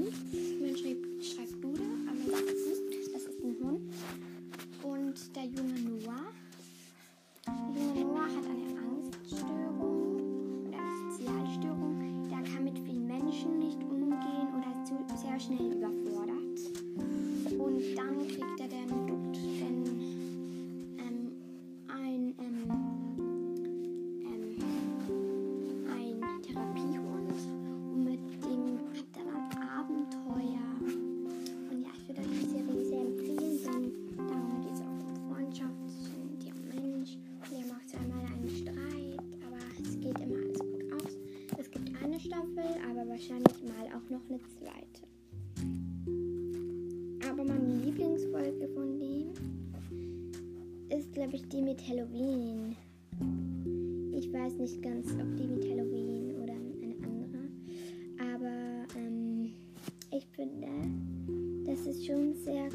Hund. Man schreibt, schreibt Dude, aber man. Das ist ein Hund. Und der junge Noah. Der junge Noah hat eine Angststörung oder eine Sozialstörung. Der kann mit vielen Menschen nicht umgehen oder ist sehr schnell überfordert. Und dann kriegt er zweite. Aber meine Lieblingsfolge von dem ist, glaube ich, die mit Halloween. Ich weiß nicht ganz, ob die mit Halloween oder eine andere. Aber ähm, ich finde, das ist schon sehr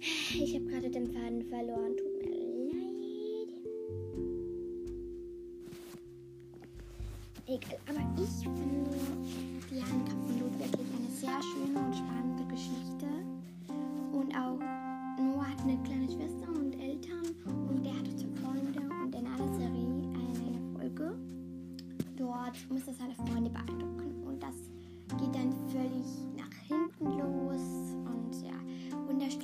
ich habe gerade den Faden verloren. Tut mir leid. Egal, aber ich finde die Handkraft von Lot wirklich eine sehr schöne und spannende Geschichte. Und auch Noah hat eine kleine Schwester und Eltern und der hat auch zwei Freunde und in einer Serie, in einer Folge, dort muss er seine Freunde beeindrucken und das geht dann völlig nach hinten los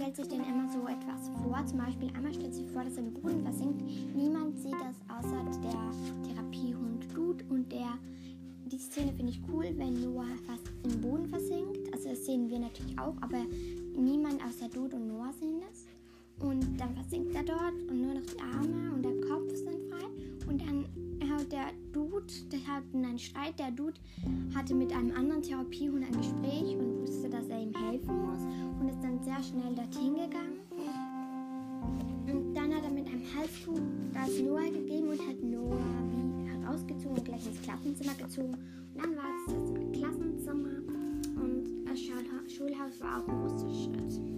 stellt sich dann immer so etwas vor, zum Beispiel einmal stellt sich vor, dass er im Boden versinkt, niemand sieht das außer der Therapiehund Dude und der die Szene finde ich cool, wenn Noah fast im Boden versinkt. Also das sehen wir natürlich auch, aber niemand außer Dude und Noah sehen das. Und dann versinkt er dort und nur noch die Arme und der Kopf sind frei. Und dann hat der Dude, der hat einen Streit. Der Dude hatte mit einem anderen Therapiehund ein Gespräch und wusste, dass Das Noah gegeben und hat Noah wie herausgezogen und gleich ins Klassenzimmer gezogen. Und dann war es das Klassenzimmer und das Schulhaus war auch ein großer Schritt.